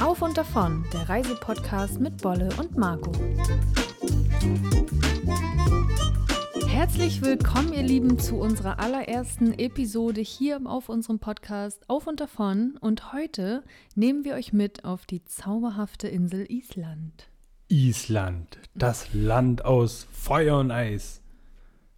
Auf und davon, der Reisepodcast mit Bolle und Marco. Herzlich willkommen, ihr Lieben, zu unserer allerersten Episode hier auf unserem Podcast Auf und davon. Und heute nehmen wir euch mit auf die zauberhafte Insel Island. Island, das Land aus Feuer und Eis.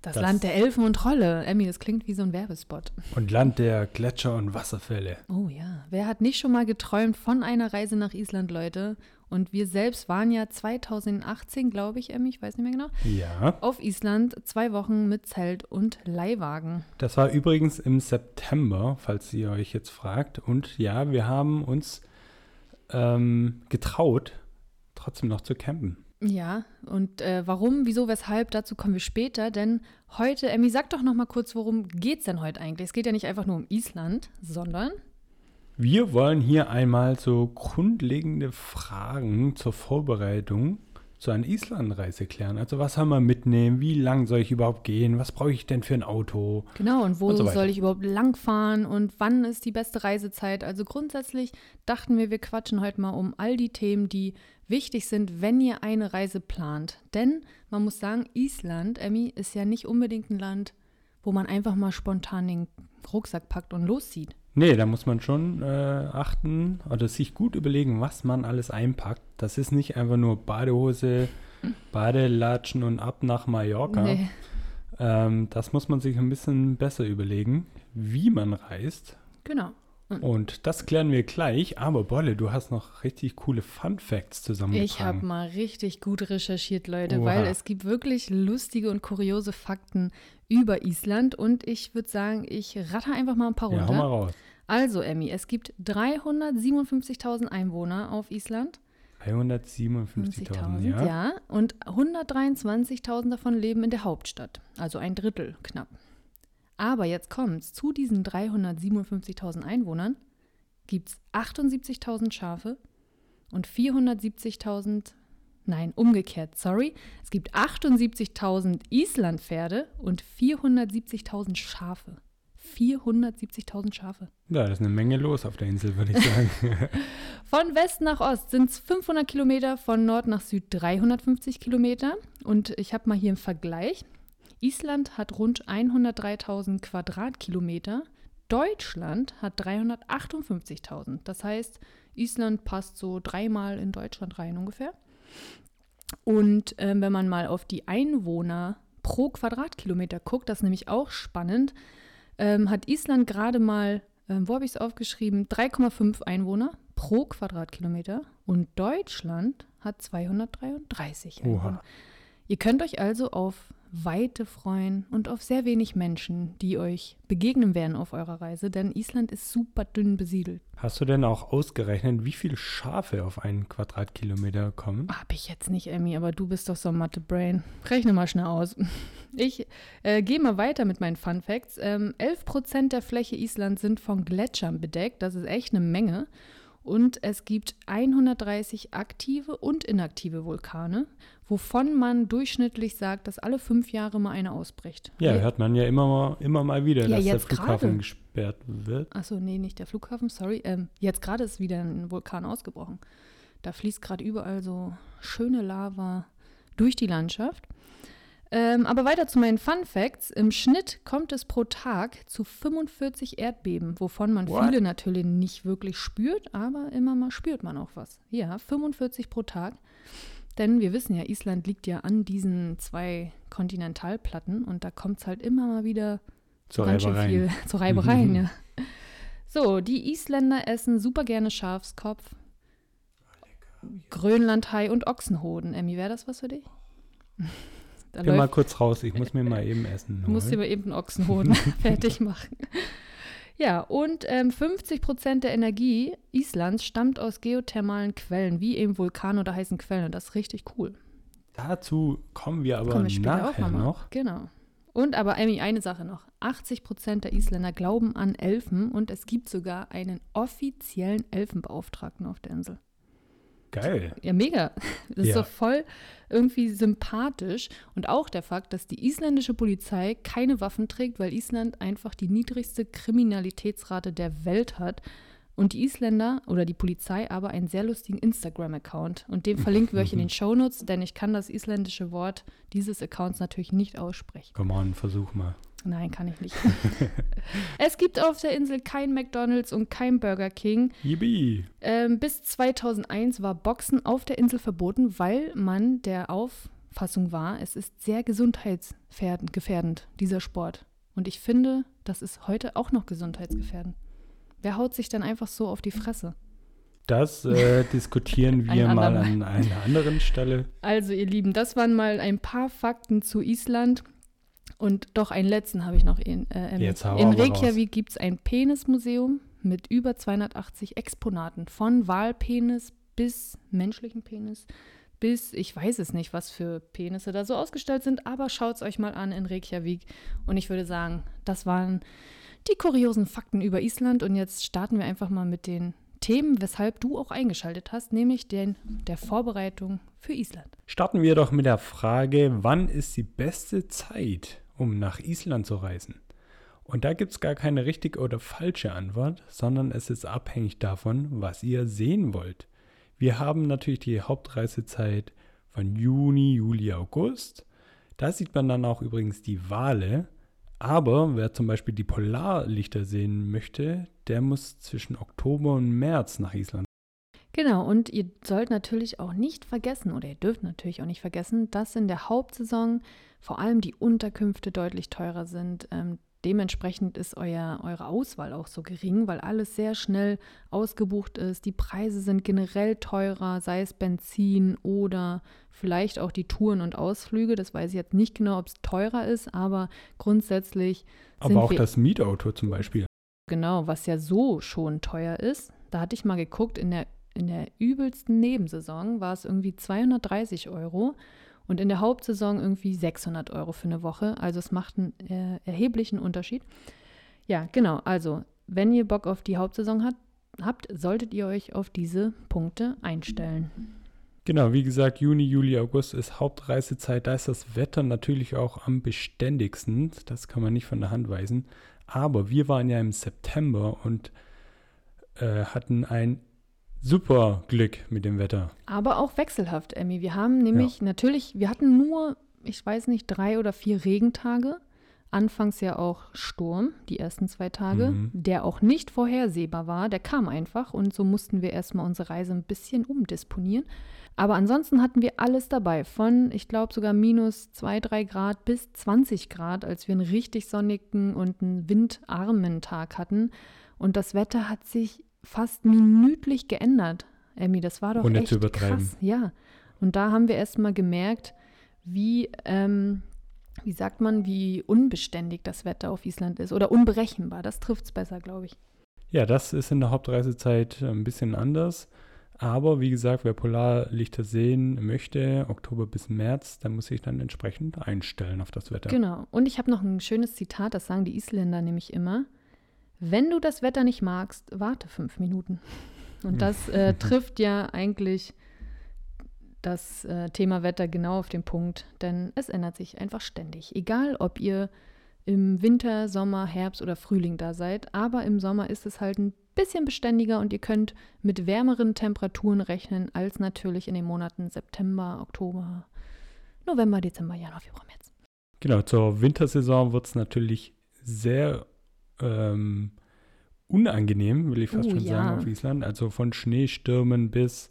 Das, Das- Land der Elfen und Trolle. Emmy, das klingt wie so ein Werbespot. Und Land der Gletscher und Wasserfälle. Oh ja, wer hat nicht schon mal geträumt von einer Reise nach Island, Leute? Und wir selbst waren ja 2018, glaube ich, Emmy, ich weiß nicht mehr genau, Ja, auf Island zwei Wochen mit Zelt und Leihwagen. das war übrigens im September, falls ihr euch jetzt fragt. Und ja, wir haben uns ähm, getraut, trotzdem noch zu campen. Ja, und äh, warum, wieso, weshalb, dazu kommen wir später. Denn heute, Emmy, sag doch noch mal kurz, worum geht's denn heute eigentlich? Es geht ja nicht einfach nur um Island, sondern Wir wollen hier einmal so grundlegende Fragen zur Vorbereitung zu einer Islandreise klären. Also was soll man mitnehmen? Wie lang soll ich überhaupt gehen? Was brauche ich denn für ein Auto? Genau, und wo Und so soll ich überhaupt langfahren und wann ist die beste Reisezeit? Also grundsätzlich dachten wir, wir quatschen heute mal um all die Themen, die wichtig sind, wenn ihr eine Reise plant. Denn man muss sagen, Island, Emmy, ist ja nicht unbedingt ein Land, wo man einfach mal spontan den Rucksack packt und loszieht. Nee, da muss man schon äh, achten oder sich gut überlegen, was man alles einpackt. Das ist nicht einfach nur Badehose, Badelatschen und ab nach Mallorca. Nee. Ähm, das muss man sich ein bisschen besser überlegen, wie man reist. Genau. Und das klären wir gleich. Aber Bolle, du hast noch richtig coole Fun Facts zusammengetragen. Ich habe mal richtig gut recherchiert, Leute, Oha. weil es gibt wirklich lustige und kuriose Fakten über Island und ich würde sagen, ich ratter einfach mal ein paar ja, runter. hau mal raus. Also, Emmy, es gibt 357.000 Einwohner auf Island. 357.000, 50.000, ja. ja. Und 123.000 davon leben in der Hauptstadt. Also ein Drittel knapp. Aber jetzt kommt's. Zu diesen 357.000 Einwohnern gibt es 78.000 Schafe und 470.000, nein, umgekehrt, sorry. Es gibt 78.000 Islandpferde und 470.000 Schafe. 470.000 Schafe. Ja, das ist eine Menge los auf der Insel, würde ich sagen. Von West nach Ost sind es 500 Kilometer, von Nord nach Süd 350 Kilometer. Und ich habe mal hier einen Vergleich. Island hat rund 103.000 Quadratkilometer. Deutschland hat 358.000. Das heißt, Island passt so dreimal in Deutschland rein ungefähr. Und ähm, wenn man mal auf die Einwohner pro Quadratkilometer guckt, das ist nämlich auch spannend, ähm, hat Island gerade mal, ähm, wo habe ich es aufgeschrieben, 3,5 Einwohner pro Quadratkilometer und Deutschland hat 233 Einwohner. Oha. Ihr könnt euch also auf Weite freuen und auf sehr wenig Menschen, die euch begegnen werden auf eurer Reise, denn Island ist super dünn besiedelt. Hast du denn auch ausgerechnet, wie viele Schafe auf einen Quadratkilometer kommen? Hab ich jetzt nicht, Emmy, aber du bist doch so ein Mathe-Brain. Rechne mal schnell aus. Ich äh, gehe mal weiter mit meinen Fun Facts. Ähm, 11% der Fläche Islands sind von Gletschern bedeckt. Das ist echt eine Menge. Und es gibt 130 aktive und inaktive Vulkane, wovon man durchschnittlich sagt, dass alle fünf Jahre mal eine ausbricht. Ja, hört man ja immer mal, immer mal wieder, Ja, dass der Flughafen gerade. gesperrt wird. Achso, nee, nicht der Flughafen, sorry. Ähm, jetzt gerade ist wieder ein Vulkan ausgebrochen. Da fließt gerade überall so schöne Lava durch die Landschaft. Ähm, aber weiter zu meinen Fun Facts. Im Schnitt kommt es pro Tag zu 45 Erdbeben, wovon man What? viele natürlich nicht wirklich spürt, aber immer mal spürt man auch was. Ja, 45 pro Tag. Denn wir wissen ja, Island liegt ja an diesen zwei Kontinentalplatten und da kommt es halt immer mal wieder Zur ganz schön Reibereien. viel zu Reibereien, ja. So, die Isländer essen super gerne Schafskopf, Grönlandhai und Ochsenhoden. Emmy, wäre das was für dich? Da Geh mal läuft, kurz raus, ich muss mir mal eben Essen du musst dir mal eben einen Ochsenhoden fertig machen. Ja, und ähm, 50 Prozent der Energie Islands stammt aus geothermalen Quellen, wie eben Vulkanen oder heißen Quellen. Und das ist richtig cool. Dazu kommen wir aber Kommen wir nachher noch. Genau. Und aber Emmy, eine Sache noch. 80 Prozent der Isländer glauben an Elfen und es gibt sogar einen offiziellen Elfenbeauftragten auf der Insel. Geil. Ja, mega. Das ist Ja. doch voll irgendwie sympathisch. Und auch der Fakt, dass die isländische Polizei keine Waffen trägt, weil Island einfach die niedrigste Kriminalitätsrate der Welt hat. Und die Isländer oder die Polizei aber einen sehr lustigen Instagram-Account. Und den verlinken wir euch in den Shownotes, denn ich kann das isländische Wort dieses Accounts natürlich nicht aussprechen. Komm on, versuch mal. Nein, kann ich nicht. es gibt auf der Insel kein McDonald's und kein Burger King. Yippie. Ähm, bis 2001 war Boxen auf der Insel verboten, weil man der Auffassung war, es ist sehr gesundheitsgefährdend, dieser Sport. Und ich finde, das ist heute auch noch gesundheitsgefährdend. Wer haut sich dann einfach so auf die Fresse? Das äh, diskutieren wir mal an einer anderen Stelle. Also, ihr Lieben, das waren mal ein paar Fakten zu Island. Und doch einen letzten habe ich noch. In, äh, in Reykjavik gibt es ein Penismuseum mit über 280 Exponaten. Von Walpenis bis menschlichen Penis bis, ich weiß es nicht, was für Penisse da so ausgestellt sind, aber schaut es euch mal an in Reykjavik. Und ich würde sagen, das waren die kuriosen Fakten über Island. Und jetzt starten wir einfach mal mit den Themen, weshalb du auch eingeschaltet hast, nämlich den der Vorbereitung für Island. Starten wir doch mit der Frage, wann ist die beste Zeit, um nach Island zu reisen? Und da gibt es gar keine richtige oder falsche Antwort, sondern es ist abhängig davon, was ihr sehen wollt. Wir haben natürlich die Hauptreisezeit von Juni, Juli, August. Da sieht man dann auch übrigens die Wale. Aber wer zum Beispiel die Polarlichter sehen möchte, der muss zwischen Oktober und März nach Island. Genau, und ihr sollt natürlich auch nicht vergessen, oder ihr dürft natürlich auch nicht vergessen, dass in der Hauptsaison vor allem die Unterkünfte deutlich teurer sind. Ähm, dementsprechend ist euer, eure Auswahl auch so gering, weil alles sehr schnell ausgebucht ist. Die Preise sind generell teurer, sei es Benzin oder vielleicht auch die Touren und Ausflüge. Das weiß ich jetzt nicht genau, ob es teurer ist, aber grundsätzlich sind Aber auch das Mietauto zum Beispiel. Genau, was ja so schon teuer ist. Da hatte ich mal geguckt, in der, in der übelsten Nebensaison war es irgendwie 230 Euro und in der Hauptsaison irgendwie 600 Euro für eine Woche. Also es macht einen äh, erheblichen Unterschied. Ja, genau. Also, wenn ihr Bock auf die Hauptsaison hat, habt, solltet ihr euch auf diese Punkte einstellen. Genau, wie gesagt, Juni, Juli, August ist Hauptreisezeit. Da ist das Wetter natürlich auch am beständigsten. Das kann man nicht von der Hand weisen. Aber wir waren ja im September und äh, hatten ein super Glück mit dem Wetter. Aber auch wechselhaft, Emmy. Wir haben nämlich natürlich, wir hatten nur, ich weiß nicht, drei oder vier Regentage. Anfangs ja auch Sturm, die ersten zwei Tage, Mhm. der auch nicht vorhersehbar war. Der kam einfach und so mussten wir erstmal unsere Reise ein bisschen umdisponieren. Aber ansonsten hatten wir alles dabei, von, ich glaube, sogar minus 2, 3 Grad bis 20 Grad, als wir einen richtig sonnigen und einen windarmen Tag hatten. Und das Wetter hat sich fast minütlich geändert. Emmy, das war doch Ohne echt zu übertreiben. krass. Ja, und da haben wir erstmal gemerkt, wie, ähm, wie sagt man, wie unbeständig das Wetter auf Island ist oder unberechenbar. Das trifft es besser, glaube ich. Ja, das ist in der Hauptreisezeit ein bisschen anders. Aber wie gesagt, wer Polarlichter sehen möchte, Oktober bis März, der muss sich dann entsprechend einstellen auf das Wetter. Genau. Und ich habe noch ein schönes Zitat, das sagen die Isländer nämlich immer. Wenn du das Wetter nicht magst, warte fünf Minuten. Und das äh, trifft ja eigentlich das äh, Thema Wetter genau auf den Punkt, denn es ändert sich einfach ständig. Egal, ob ihr im Winter, Sommer, Herbst oder Frühling da seid, aber im Sommer ist es halt ein bisschen beständiger und ihr könnt mit wärmeren Temperaturen rechnen als natürlich in den Monaten September, Oktober, November, Dezember, Januar, Februar, März. Genau, zur Wintersaison wird es natürlich sehr ähm, unangenehm, will ich fast Oh, schon ja. sagen, auf Island. Also von Schneestürmen bis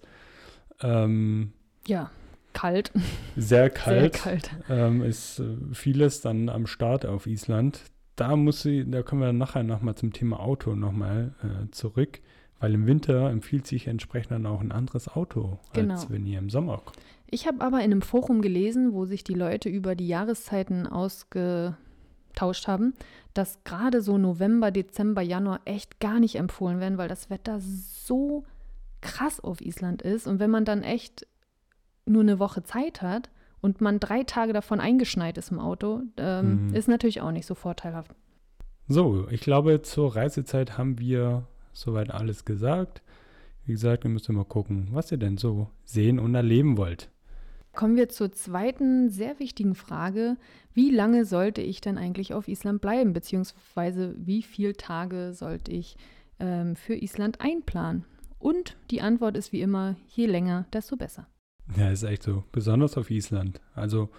ähm, Ja, kalt, sehr kalt, sehr kalt. Ähm, ist äh, vieles dann am Start auf Island. Da muss sie, da kommen wir nachher nochmal zum Thema Auto nochmal äh, zurück, weil im Winter empfiehlt sich entsprechend dann auch ein anderes Auto, Genau. als wenn ihr im Sommer kommt. Ich habe aber in einem Forum gelesen, wo sich die Leute über die Jahreszeiten ausgetauscht haben, dass gerade so November, Dezember, Januar echt gar nicht empfohlen werden, weil das Wetter so krass auf Island ist. Und wenn man dann echt nur eine Woche Zeit hat und man drei Tage davon eingeschneit ist im Auto, ähm, Mhm. ist natürlich auch nicht so vorteilhaft. So, ich glaube, zur Reisezeit haben wir soweit alles gesagt. Wie gesagt, ihr müsst immer gucken, was ihr denn so sehen und erleben wollt. Kommen wir zur zweiten sehr wichtigen Frage. Wie lange sollte ich denn eigentlich auf Island bleiben? Beziehungsweise wie viele Tage sollte ich ähm, für Island einplanen? Und die Antwort ist wie immer, je länger, desto besser. Ja, ist echt so. Besonders auf Island. Also,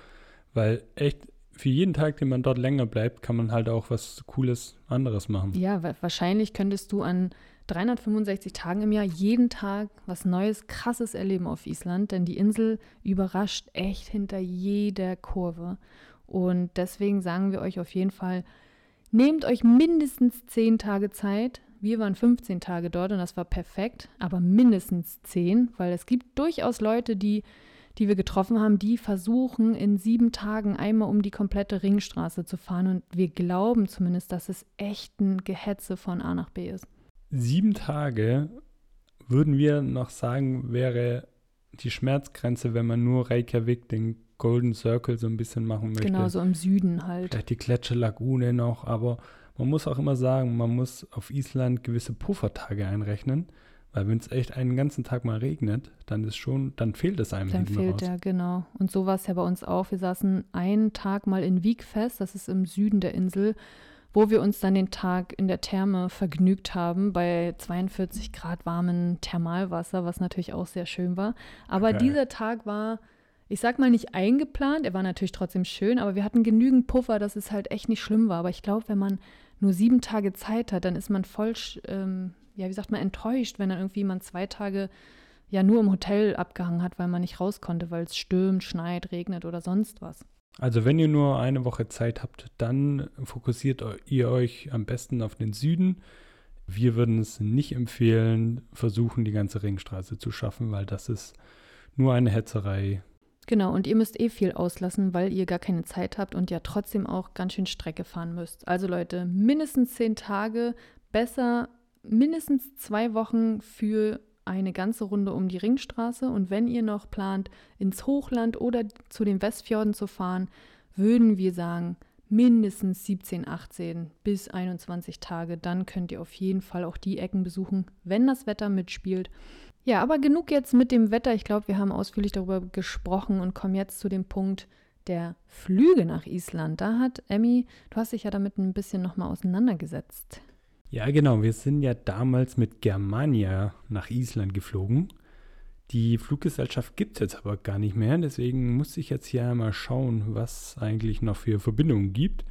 weil echt für jeden Tag, den man dort länger bleibt, kann man halt auch was Cooles anderes machen. Ja, wahrscheinlich könntest du an 365 Tagen im Jahr jeden Tag was Neues, Krasses erleben auf Island, denn die Insel überrascht echt hinter jeder Kurve. Und deswegen sagen wir euch auf jeden Fall, nehmt euch mindestens 10 Tage Zeit. Wir waren 15 Tage dort und das war perfekt, aber mindestens 10, weil es gibt durchaus Leute, die die wir getroffen haben, die versuchen in sieben Tagen einmal um die komplette Ringstraße zu fahren. Und wir glauben zumindest, dass es echt ein Gehetze von A nach B ist. Sieben Tage würden wir noch sagen, wäre die Schmerzgrenze, wenn man nur Reykjavik, den Golden Circle so ein bisschen machen möchte. Genau, so im Süden halt. Vielleicht die Gletscherlagune noch, aber man muss auch immer sagen, man muss auf Island gewisse Puffertage einrechnen. Weil wenn es echt einen ganzen Tag mal regnet, dann ist schon, dann fehlt es einem Dann fehlt raus. ja, genau. Und so war es ja bei uns auch. Wir saßen einen Tag mal in Wieg fest, das ist im Süden der Insel, wo wir uns dann den Tag in der Therme vergnügt haben, bei 42 Grad warmen Thermalwasser, was natürlich auch sehr schön war. Aber okay. dieser Tag war, ich sag mal, nicht eingeplant. Er war natürlich trotzdem schön, aber wir hatten genügend Puffer, dass es halt echt nicht schlimm war. Aber ich glaube, wenn man nur sieben Tage Zeit hat, dann ist man voll ähm, ja, wie sagt man, enttäuscht, wenn dann irgendwie man zwei Tage ja nur im Hotel abgehangen hat, weil man nicht raus konnte, weil es stürmt, schneit, regnet oder sonst was. Also wenn ihr nur eine Woche Zeit habt, dann fokussiert ihr euch am besten auf den Süden. Wir würden es nicht empfehlen, versuchen, die ganze Ringstraße zu schaffen, weil das ist nur eine Hetzerei. Genau, und ihr müsst eh viel auslassen, weil ihr gar keine Zeit habt und ja trotzdem auch ganz schön Strecke fahren müsst. Also Leute, mindestens zehn Tage, besser mindestens zwei Wochen für eine ganze Runde um die Ringstraße. Und wenn ihr noch plant, ins Hochland oder zu den Westfjorden zu fahren, würden wir sagen, mindestens 17, 18 bis 21 Tage. Dann könnt ihr auf jeden Fall auch die Ecken besuchen, wenn das Wetter mitspielt. Ja, aber genug jetzt mit dem Wetter. Ich glaube, wir haben ausführlich darüber gesprochen und kommen jetzt zu dem Punkt der Flüge nach Island. Da hat Emmy, du hast dich ja damit ein bisschen nochmal auseinandergesetzt. Ja, genau. Wir sind ja damals mit Germania nach Island geflogen. Die Fluggesellschaft gibt es jetzt aber gar nicht mehr. Deswegen muss ich jetzt hier mal schauen, was eigentlich noch für Verbindungen gibt.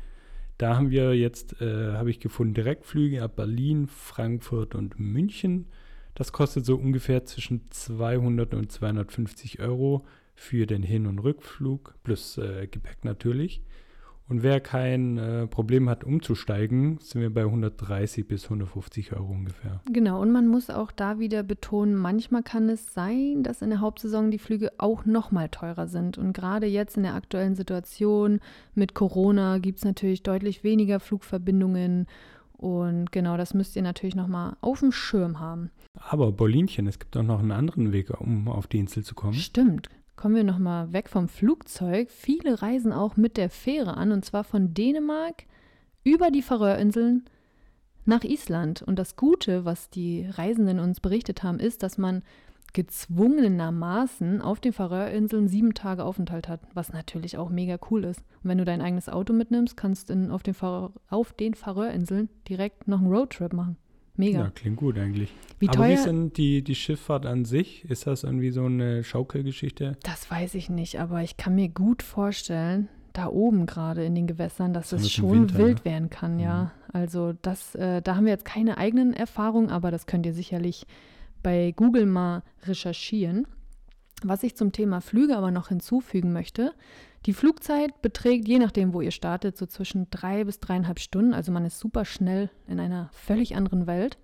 Da haben wir jetzt, äh, habe ich gefunden, Direktflüge ab Berlin, Frankfurt und München. Das kostet so ungefähr zwischen 200 und 250 Euro für den Hin- und Rückflug, plus äh, Gepäck natürlich. Und wer kein äh, Problem hat, umzusteigen, sind wir bei 130 bis 150 Euro ungefähr. Genau, und man muss auch da wieder betonen, manchmal kann es sein, dass in der Hauptsaison die Flüge auch nochmal teurer sind. Und gerade jetzt in der aktuellen Situation mit Corona gibt es natürlich deutlich weniger Flugverbindungen. Und genau, das müsst ihr natürlich nochmal auf dem Schirm haben. Aber Bolinchen, es gibt auch noch einen anderen Weg, um auf die Insel zu kommen. Stimmt, Kommen wir nochmal weg vom Flugzeug. Viele reisen auch mit der Fähre an und zwar von Dänemark über die Färöerinseln nach Island. Und das Gute, was die Reisenden uns berichtet haben, ist, dass man gezwungenermaßen auf den Färöerinseln sieben Tage Aufenthalt hat, was natürlich auch mega cool ist. Und wenn du dein eigenes Auto mitnimmst, kannst du auf den, Färöerinseln direkt noch einen Roadtrip machen. Mega. Ja, klingt gut eigentlich. Wie Aber wie ist denn die, die Schifffahrt an sich? Ist das irgendwie so eine Schaukelgeschichte? Das weiß ich nicht, aber ich kann mir gut vorstellen, da oben gerade in den Gewässern, dass es schon Winter, wild ne? werden kann, ja. Mhm. Also das, äh, da haben wir jetzt keine eigenen Erfahrungen, aber das könnt ihr sicherlich bei Google mal recherchieren. Was ich zum Thema Flüge aber noch hinzufügen möchte, die Flugzeit beträgt, je nachdem, wo ihr startet, so zwischen drei bis dreieinhalb Stunden. Also man ist super schnell in einer völlig anderen Welt.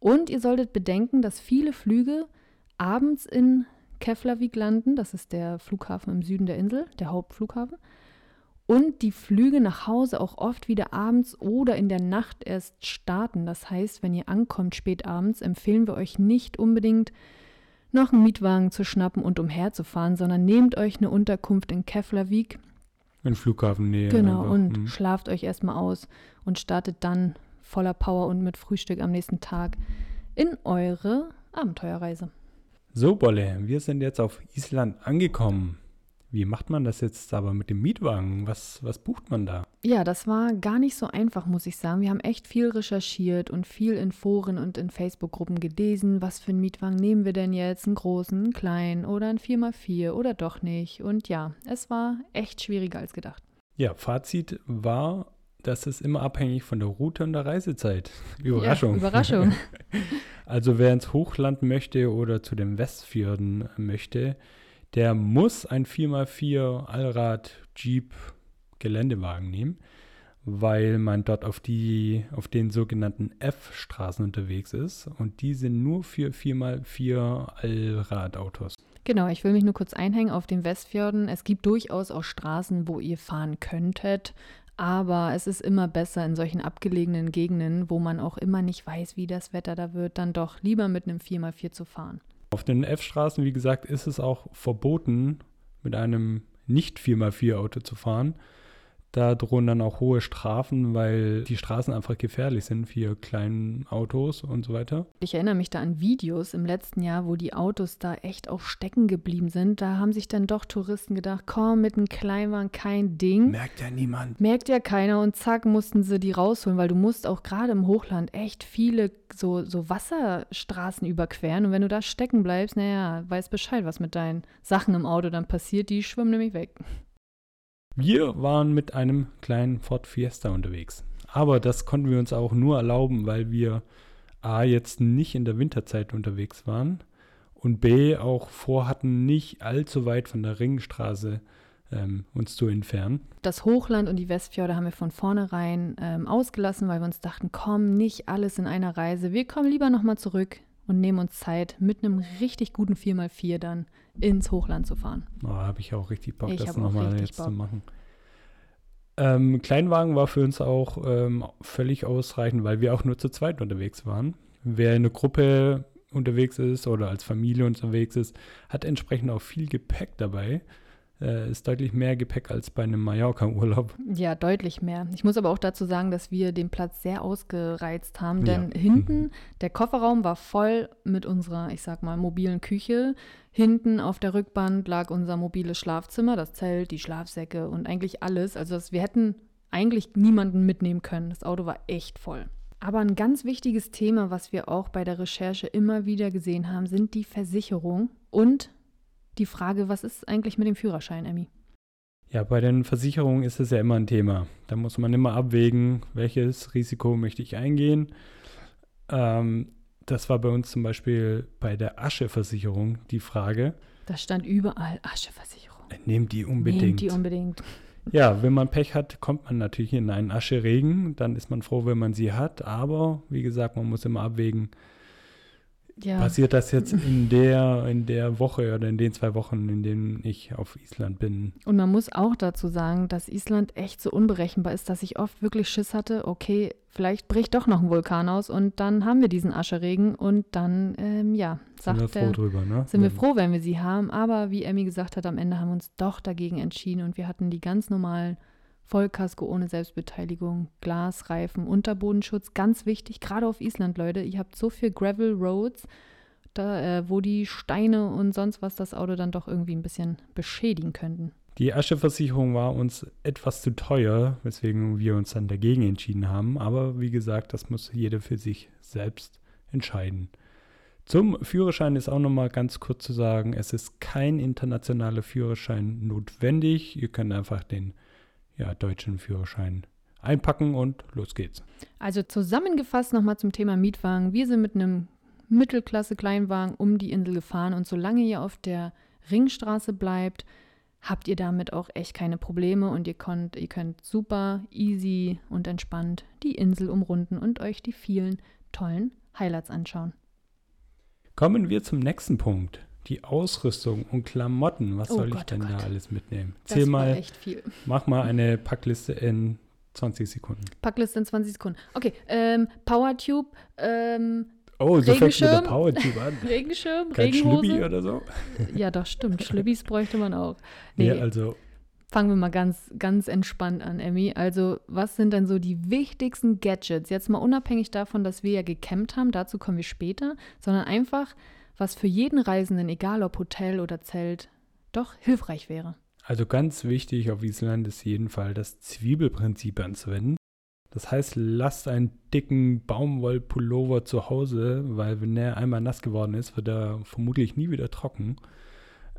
Und ihr solltet bedenken, dass viele Flüge abends in Keflavik landen. Das ist der Flughafen im Süden der Insel, der Hauptflughafen. Und die Flüge nach Hause auch oft wieder abends oder in der Nacht erst starten. Das heißt, wenn ihr ankommt spät abends, empfehlen wir euch nicht unbedingt noch einen Mietwagen zu schnappen und umherzufahren, sondern nehmt euch eine Unterkunft in Keflavik. In Flughafennähe. Genau, einfach. und mhm. schlaft euch erstmal aus und startet dann voller Power und mit Frühstück am nächsten Tag in eure Abenteuerreise. So, Bolle, wir sind jetzt auf Island angekommen. Wie macht man das jetzt aber mit dem Mietwagen? Was, was bucht man da? Ja, das war gar nicht so einfach, muss ich sagen. Wir haben echt viel recherchiert und viel in Foren und in Facebook-Gruppen gelesen. Was für einen Mietwagen nehmen wir denn jetzt? Einen großen, einen kleinen oder einen 4x4 oder doch nicht? Und ja, es war echt schwieriger als gedacht. Ja, Fazit war, dass es immer abhängig von der Route und der Reisezeit. Überraschung. Ja, Überraschung. also wer ins Hochland möchte oder zu den Westfjorden möchte, der muss ein 4x4 Allrad Jeep Geländewagen nehmen, weil man dort auf die auf den sogenannten F-Straßen unterwegs ist und die sind nur für 4x4 Allradautos. Genau, ich will mich nur kurz einhängen auf den Westfjorden. Es gibt durchaus auch Straßen, wo ihr fahren könntet, aber es ist immer besser in solchen abgelegenen Gegenden, wo man auch immer nicht weiß, wie das Wetter da wird, dann doch lieber mit einem 4x4 zu fahren. Auf den F-Straßen, wie gesagt, ist es auch verboten, mit einem nicht 4x4-Auto zu fahren. Da drohen dann auch hohe Strafen, weil die Straßen einfach gefährlich sind für kleine Autos und so weiter. Ich erinnere mich da an Videos im letzten Jahr, wo die Autos da echt auch stecken geblieben sind. Da haben sich dann doch Touristen gedacht, komm, mit einem Kleinwagen kein Ding. Merkt ja niemand. Merkt ja keiner und zack, mussten sie die rausholen, weil du musst auch gerade im Hochland echt viele so, so Wasserstraßen überqueren. Und wenn du da stecken bleibst, naja, weiß Bescheid, was mit deinen Sachen im Auto dann passiert. Die schwimmen nämlich weg. Wir waren mit einem kleinen Ford Fiesta unterwegs. Aber das konnten wir uns auch nur erlauben, weil wir A jetzt nicht in der Winterzeit unterwegs waren und B auch vorhatten, nicht allzu weit von der Ringstraße ähm, uns zu entfernen. Das Hochland und die Westfjorde haben wir von vornherein ähm, ausgelassen, weil wir uns dachten, komm, nicht alles in einer Reise. Wir kommen lieber nochmal zurück und nehmen uns Zeit, mit einem richtig guten 4x4 dann ins Hochland zu fahren. Oh, habe ich auch richtig Bock, ich das nochmal jetzt Bock. zu machen. Ähm, Kleinwagen war für uns auch ähm, völlig ausreichend, weil wir auch nur zu zweit unterwegs waren. Wer in einer Gruppe unterwegs ist oder als Familie unterwegs ist, hat entsprechend auch viel Gepäck dabei äh, ist deutlich mehr Gepäck als bei einem Mallorca-Urlaub. Ja, deutlich mehr. Ich muss aber auch dazu sagen, dass wir den Platz sehr ausgereizt haben, denn ja. hinten, der Kofferraum war voll mit unserer, ich sag mal, mobilen Küche. Hinten auf der Rückband lag unser mobiles Schlafzimmer, das Zelt, die Schlafsäcke und eigentlich alles. Also wir hätten eigentlich niemanden mitnehmen können. Das Auto war echt voll. Aber ein ganz wichtiges Thema, was wir auch bei der Recherche immer wieder gesehen haben, sind die Versicherung und die Frage, was ist eigentlich mit dem Führerschein, Emmy? Ja, bei den Versicherungen ist es ja immer ein Thema. Da muss man immer abwägen, welches Risiko möchte ich eingehen. Ähm, das war bei uns zum Beispiel bei der Ascheversicherung die Frage. Da stand überall Ascheversicherung. Nehmt die unbedingt. Nehmt die unbedingt. Ja, wenn man Pech hat, kommt man natürlich in einen Ascheregen. Dann ist man froh, wenn man sie hat. Aber wie gesagt, man muss immer abwägen, ja. Passiert das jetzt in der, in der Woche oder in den zwei Wochen, in denen ich auf Island bin? Und man muss auch dazu sagen, dass Island echt so unberechenbar ist, dass ich oft wirklich Schiss hatte, okay, vielleicht bricht doch noch ein Vulkan aus und dann haben wir diesen Ascheregen und dann, ähm, ja, sagt sind wir froh drüber, ne? Sind wir froh, wenn wir sie haben. Aber wie Emmy gesagt hat, am Ende haben wir uns doch dagegen entschieden und wir hatten die ganz normalen Vollkasko ohne Selbstbeteiligung, Glasreifen, Unterbodenschutz, ganz wichtig, gerade auf Island, Leute. Ihr habt so viel Gravel Roads, da, äh, wo die Steine und sonst was das Auto dann doch irgendwie ein bisschen beschädigen könnten. Die Ascheversicherung war uns etwas zu teuer, weswegen wir uns dann dagegen entschieden haben. Aber wie gesagt, das muss jeder für sich selbst entscheiden. Zum Führerschein ist auch nochmal ganz kurz zu sagen, es ist kein internationaler Führerschein notwendig. Ihr könnt einfach den ja, deutschen Führerschein einpacken und los geht's. Also zusammengefasst nochmal zum Thema Mietwagen. Wir sind mit einem Mittelklasse-Kleinwagen um die Insel gefahren und solange ihr auf der Ringstraße bleibt, habt ihr damit auch echt keine Probleme und ihr könnt, ihr könnt super easy und entspannt die Insel umrunden und euch die vielen tollen Highlights anschauen. Kommen wir zum nächsten Punkt die Ausrüstung und Klamotten. Was oh soll Gott, ich denn oh da alles mitnehmen? Zähl mal, echt viel. mach mal eine Packliste in 20 Sekunden. Packliste in 20 Sekunden. Okay, ähm, Powertube, ähm, Oh, so fängt mit der Powertube an. Regenschirm, Kein Regenhose. Schlübbi oder so? Ja, doch, stimmt. Schlübbis bräuchte man auch. Nee, nee, also Fangen wir mal ganz, ganz entspannt an, Emmy. Also, was sind denn so die wichtigsten Gadgets? Jetzt mal unabhängig davon, dass wir ja gecampt haben, dazu kommen wir später, sondern einfach, was für jeden Reisenden, egal ob Hotel oder Zelt, doch hilfreich wäre. Also ganz wichtig auf Island ist jeden Fall das Zwiebelprinzip anzuwenden. Das heißt, lasst einen dicken Baumwollpullover zu Hause, weil wenn er einmal nass geworden ist, wird er vermutlich nie wieder trocken.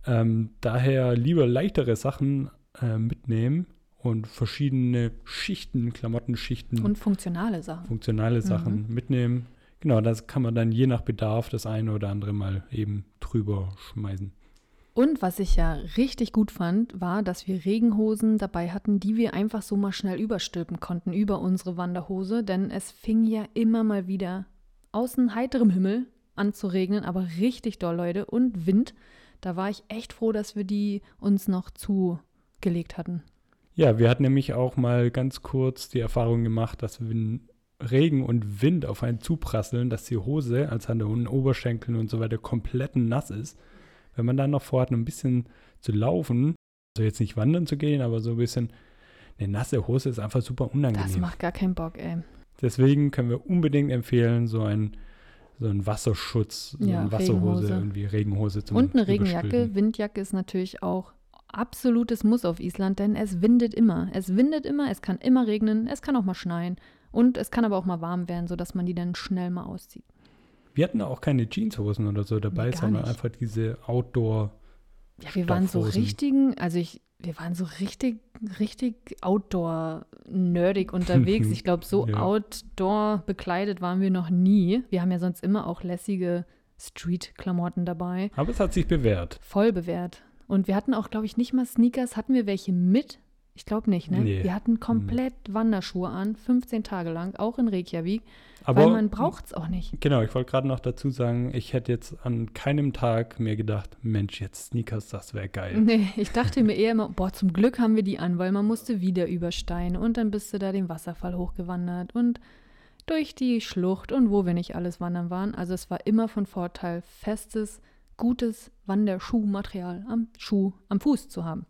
Ähm, daher lieber leichtere Sachen äh, mitnehmen und verschiedene Schichten, Klamottenschichten. Und funktionale Sachen. Funktionale Sachen mhm. mitnehmen. Genau, das kann man dann je nach Bedarf das eine oder andere mal eben drüber schmeißen. Und was ich ja richtig gut fand, war, dass wir Regenhosen dabei hatten, die wir einfach so mal schnell überstülpen konnten über unsere Wanderhose, denn es fing ja immer mal wieder außen heiterem Himmel an zu regnen, aber richtig doll, Leute, und Wind. Da war ich echt froh, dass wir die uns noch zugelegt hatten. Ja, wir hatten nämlich auch mal ganz kurz die Erfahrung gemacht, dass wenn Regen und Wind auf einen zuprasseln, dass die Hose, als an den Oberschenkeln und so weiter, komplett nass ist wenn man dann noch vorhat, ein bisschen zu laufen, also jetzt nicht wandern zu gehen, aber so ein bisschen, eine nasse Hose ist einfach super unangenehm. Das macht gar keinen Bock, ey. Deswegen können wir unbedingt empfehlen, so ein so ein Wasserschutz, so ja, eine Wasserhose, Regenhose. irgendwie Regenhose zum Und eine Regenjacke, Windjacke ist natürlich auch absolutes Muss auf Island, denn es windet immer. Es windet immer, es kann immer regnen, es kann auch mal schneien und es kann aber auch mal warm werden, sodass man die dann schnell mal auszieht. Wir hatten auch keine Jeanshosen oder so dabei, nee, sondern nicht. einfach diese Outdoor. Ja, wir waren so richtigen, also ich, wir waren so richtig, richtig Outdoor-nerdig unterwegs. Ich glaube, so ja. Outdoor bekleidet waren wir noch nie. Wir haben ja sonst immer auch lässige Street-Klamotten dabei. Aber es hat sich bewährt. Voll bewährt. Und wir hatten auch, glaube ich, nicht mal Sneakers. Hatten wir welche mit? Ich glaube nicht, ne? Nee. Wir hatten komplett hm. Wanderschuhe an, 15 Tage lang, auch in Reykjavik. Aber, weil man braucht es auch nicht. Genau, ich wollte gerade noch dazu sagen, ich hätte jetzt an keinem Tag mir gedacht, Mensch, jetzt Sneakers, das wäre geil. Nee, ich dachte mir eher immer, boah, zum Glück haben wir die an, weil man musste wieder über Steine und dann bist du da den Wasserfall hochgewandert und durch die Schlucht und wo wir nicht alles wandern waren. Also es war immer von Vorteil, festes, gutes Wanderschuhmaterial am Schuh, am Fuß zu haben.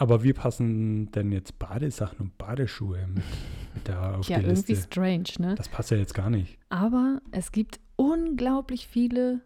Aber wie passen denn jetzt Badesachen und Badeschuhe mit da auf ja, die Liste? Ja, irgendwie strange, ne? Das passt ja jetzt gar nicht. Aber es gibt unglaublich viele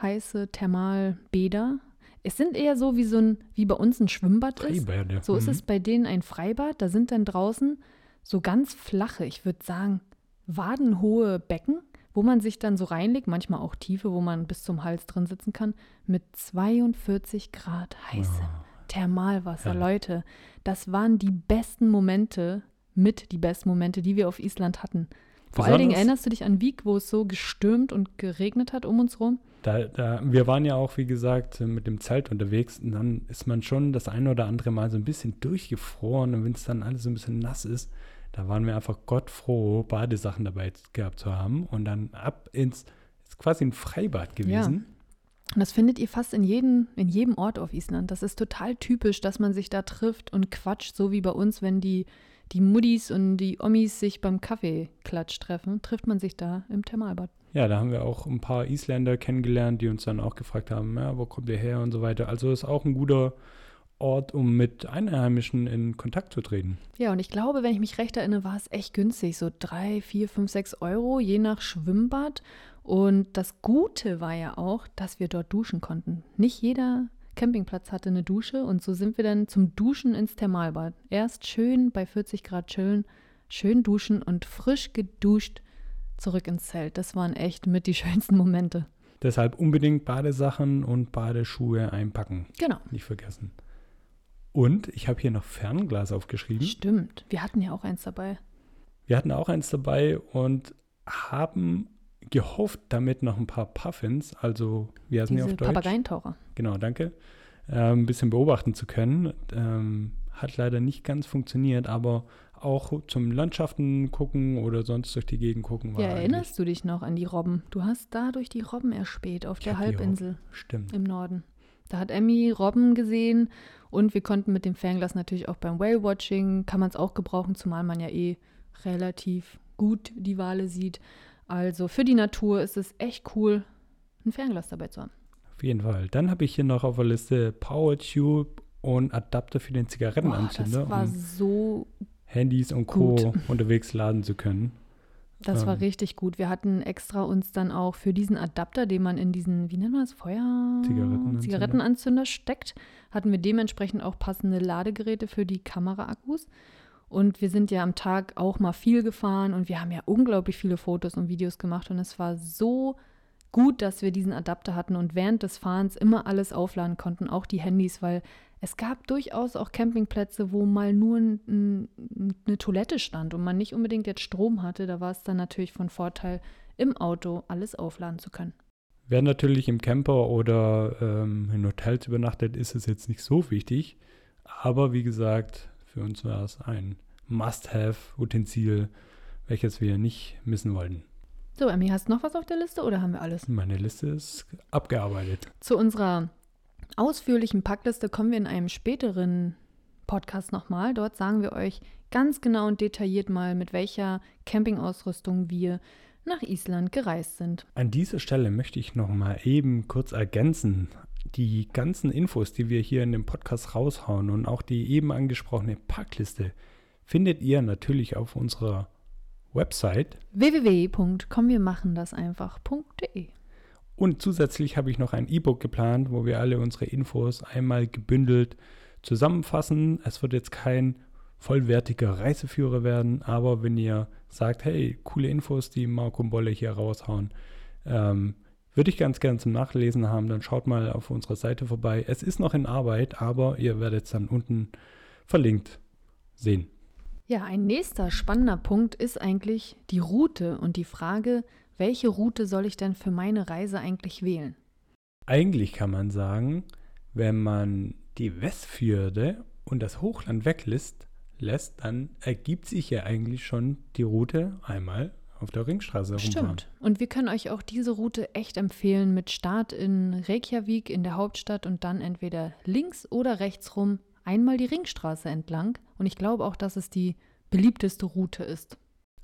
heiße Thermalbäder. Es sind eher so wie so ein, wie bei uns ein Schwimmbad ist. Ja. So mhm. ist es bei denen ein Freibad. Da sind dann draußen so ganz flache, ich würde sagen, wadenhohe Becken, wo man sich dann so reinlegt, manchmal auch tiefe, wo man bis zum Hals drin sitzen kann, mit 42 Grad heißem. Oh. Thermalwasser, ja. Leute, das waren die besten Momente, mit die besten Momente, die wir auf Island hatten. Vor allen Dingen erinnerst du dich an Wieg, wo es so gestürmt und geregnet hat um uns rum? Da, da, wir waren ja auch, wie gesagt, mit dem Zelt unterwegs und dann ist man schon das eine oder andere Mal so ein bisschen durchgefroren und wenn es dann alles so ein bisschen nass ist, da waren wir einfach gottfroh, Badesachen dabei gehabt zu haben und dann ab ins, ist quasi ein Freibad gewesen. Ja. Und das findet ihr fast in jedem, in jedem Ort auf Island. Das ist total typisch, dass man sich da trifft und quatscht, so wie bei uns, wenn die, die Muddis und die Omis sich beim Kaffeeklatsch treffen, trifft man sich da im Thermalbad. Ja, da haben wir auch ein paar Isländer kennengelernt, die uns dann auch gefragt haben, ja, wo kommt ihr her und so weiter. Also ist auch ein guter Ort, um mit Einheimischen in Kontakt zu treten. Ja, und ich glaube, wenn ich mich recht erinnere, war es echt günstig. So drei, vier, fünf, sechs Euro, je nach Schwimmbad. Und das Gute war ja auch, dass wir dort duschen konnten. Nicht jeder Campingplatz hatte eine Dusche und so sind wir dann zum Duschen ins Thermalbad. Erst schön bei 40 Grad chillen, schön duschen und frisch geduscht zurück ins Zelt. Das waren echt mit die schönsten Momente. Deshalb unbedingt Badesachen und Badeschuhe einpacken. Genau. Nicht vergessen. Und ich habe hier noch Fernglas aufgeschrieben. Stimmt, wir hatten ja auch eins dabei. Wir hatten auch eins dabei und haben gehofft, damit noch ein paar Puffins, also wie heißen die auf Deutsch? Papageientaucher. Genau, danke. Äh, ein bisschen beobachten zu können. Ähm, hat leider nicht ganz funktioniert, aber auch zum Landschaften gucken oder sonst durch die Gegend gucken. ja, erinnerst du dich noch an die Robben? Du hast da durch die Robben erspäht auf der Halbinsel Stimmt. im Norden. Da hat Emmy Robben gesehen und wir konnten mit dem Fernglas natürlich auch beim Whale-Watching, kann man es auch gebrauchen, zumal man ja eh relativ gut die Wale sieht. Also für die Natur ist es echt cool, ein Fernglas dabei zu haben. Auf jeden Fall. Dann habe ich hier noch auf der Liste Power Tube und Adapter für den Zigarettenanzünder, das war um so Handys und Co. gut. unterwegs laden zu können. Das war Ähm. richtig gut. Wir hatten extra uns dann auch für diesen Adapter, den man in diesen, wie nennt man das, Feuer... Zigarettenanzünder. Zigarettenanzünder steckt, hatten wir dementsprechend auch passende Ladegeräte für die Kameraakkus. Und wir sind ja am Tag auch mal viel gefahren und wir haben ja unglaublich viele Fotos und Videos gemacht und es war so gut, dass wir diesen Adapter hatten und während des Fahrens immer alles aufladen konnten, auch die Handys, weil es gab durchaus auch Campingplätze, wo mal nur ein, ein, eine Toilette stand und man nicht unbedingt jetzt Strom hatte. Da war es dann natürlich von Vorteil, im Auto alles aufladen zu können. Wer natürlich im Camper oder ähm, in Hotels übernachtet, ist es jetzt nicht so wichtig. Aber wie gesagt, für uns war es ein Must-Have-Utensil, welches wir nicht missen wollten. So, Emmy, hast du noch was auf der Liste oder haben wir alles? Meine Liste ist abgearbeitet. Zu unserer ausführlichen Packliste kommen wir in einem späteren Podcast nochmal. Dort sagen wir euch ganz genau und detailliert mal, mit welcher Campingausrüstung wir nach Island gereist sind. An dieser Stelle möchte ich noch mal eben kurz ergänzen. Die ganzen Infos, die wir hier in dem Podcast raushauen und auch die eben angesprochene Packliste, findet ihr natürlich auf unserer Website. www.kommwirmachendaseinfach.de Und zusätzlich habe ich noch ein E-Book geplant, wo wir alle unsere Infos einmal gebündelt zusammenfassen. Es wird jetzt kein vollwertiger Reiseführer werden, aber wenn ihr sagt, hey, coole Infos, die Marco und Bolle hier raushauen, ähm, würde ich ganz gern zum Nachlesen haben, dann schaut mal auf unserer Seite vorbei. Es ist noch in Arbeit, aber ihr werdet es dann unten verlinkt sehen. Ja, ein nächster spannender Punkt ist eigentlich die Route und die Frage, welche Route soll ich denn für meine Reise eigentlich wählen? Eigentlich kann man sagen, wenn man die Westfjorde und das Hochland weglässt, lässt, dann ergibt sich ja eigentlich schon die Route einmal auf der Ringstraße rumfahren. Stimmt. Und wir können euch auch diese Route echt empfehlen mit Start in Reykjavik in der Hauptstadt und dann entweder links oder rechts rum einmal die Ringstraße entlang. Und ich glaube auch, dass es die beliebteste Route ist.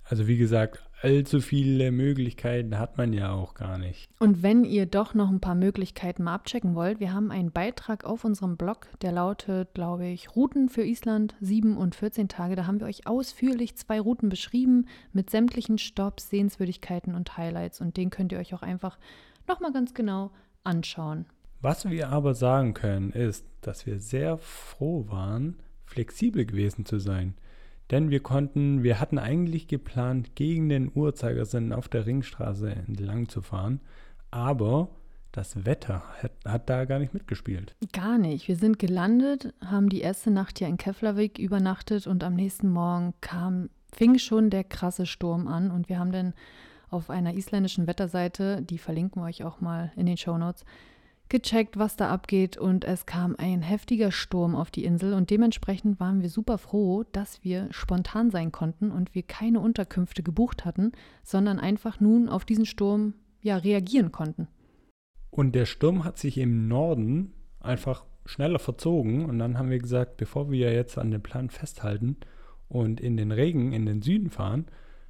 Also wie gesagt, allzu viele Möglichkeiten hat man ja auch gar nicht. Und wenn ihr doch noch ein paar Möglichkeiten mal abchecken wollt, wir haben einen Beitrag auf unserem Blog, der lautet, glaube ich, Routen für Island 7 und 14 Tage. Da haben wir euch ausführlich zwei Routen beschrieben mit sämtlichen Stops, Sehenswürdigkeiten und Highlights. Und den könnt ihr euch auch einfach nochmal ganz genau anschauen. Was wir aber sagen können, ist, dass wir sehr froh waren, flexibel gewesen zu sein. Denn wir konnten, wir hatten eigentlich geplant, gegen den Uhrzeigersinn auf der Ringstraße entlang zu fahren, aber das Wetter hat, hat da gar nicht mitgespielt. Gar nicht. Wir sind gelandet, haben die erste Nacht hier in Keflavik übernachtet und am nächsten Morgen kam, fing schon der krasse Sturm an und wir haben dann auf einer isländischen Wetterseite, die verlinken wir euch auch mal in den Shownotes, gecheckt, was da abgeht und es kam ein heftiger Sturm auf die Insel und dementsprechend waren wir super froh, dass wir spontan sein konnten und wir keine Unterkünfte gebucht hatten, sondern einfach nun auf diesen Sturm ja reagieren konnten. Und der Sturm hat sich im Norden einfach schneller verzogen und dann haben wir gesagt, bevor wir jetzt an dem Plan festhalten und in den Regen in den Süden fahren,